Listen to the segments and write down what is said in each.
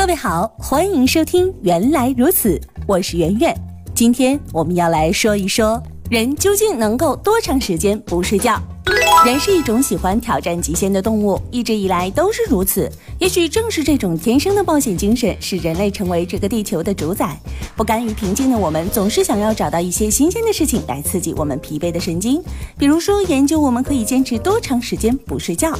各位好，欢迎收听《原来如此》，我是圆圆。今天我们要来说一说，人究竟能够多长时间不睡觉？人是一种喜欢挑战极限的动物，一直以来都是如此。也许正是这种天生的冒险精神，使人类成为这个地球的主宰。不甘于平静的我们，总是想要找到一些新鲜的事情来刺激我们疲惫的神经。比如说，研究我们可以坚持多长时间不睡觉。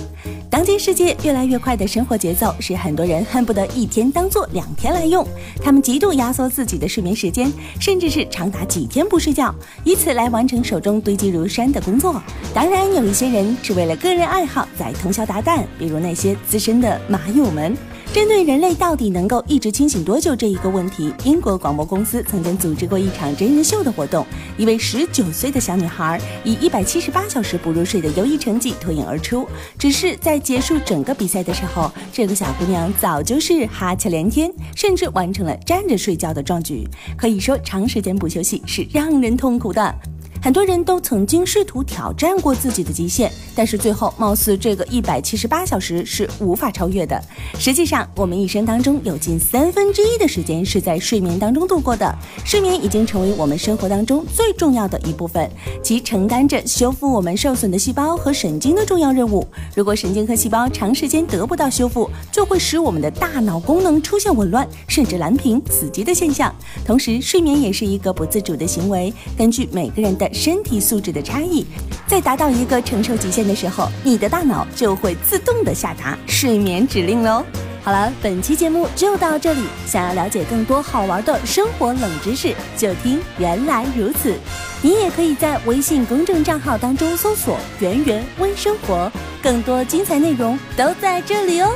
当今世界越来越快的生活节奏，使很多人恨不得一天当做两天来用。他们极度压缩自己的睡眠时间，甚至是长达几天不睡觉，以此来完成手中堆积如山的工作。当然，有一些人是为了个人爱好在通宵达旦，比如那些资深的马友们。针对人类到底能够一直清醒多久这一个问题，英国广播公司曾经组织过一场真人秀的活动。一位十九岁的小女孩以一百七十八小时不入睡的优异成绩脱颖而出。只是在结束整个比赛的时候，这个小姑娘早就是哈欠连天，甚至完成了站着睡觉的壮举。可以说，长时间不休息是让人痛苦的。很多人都曾经试图挑战过自己的极限，但是最后貌似这个一百七十八小时是无法超越的。实际上，我们一生当中有近三分之一的时间是在睡眠当中度过的。睡眠已经成为我们生活当中最重要的一部分，其承担着修复我们受损的细胞和神经的重要任务。如果神经和细胞长时间得不到修复，就会使我们的大脑功能出现紊乱，甚至蓝屏、死机的现象。同时，睡眠也是一个不自主的行为，根据每个人的。身体素质的差异，在达到一个承受极限的时候，你的大脑就会自动的下达睡眠指令喽。好了，本期节目就到这里。想要了解更多好玩的生活冷知识，就听原来如此。你也可以在微信公众账号当中搜索“圆圆微生活”，更多精彩内容都在这里哦。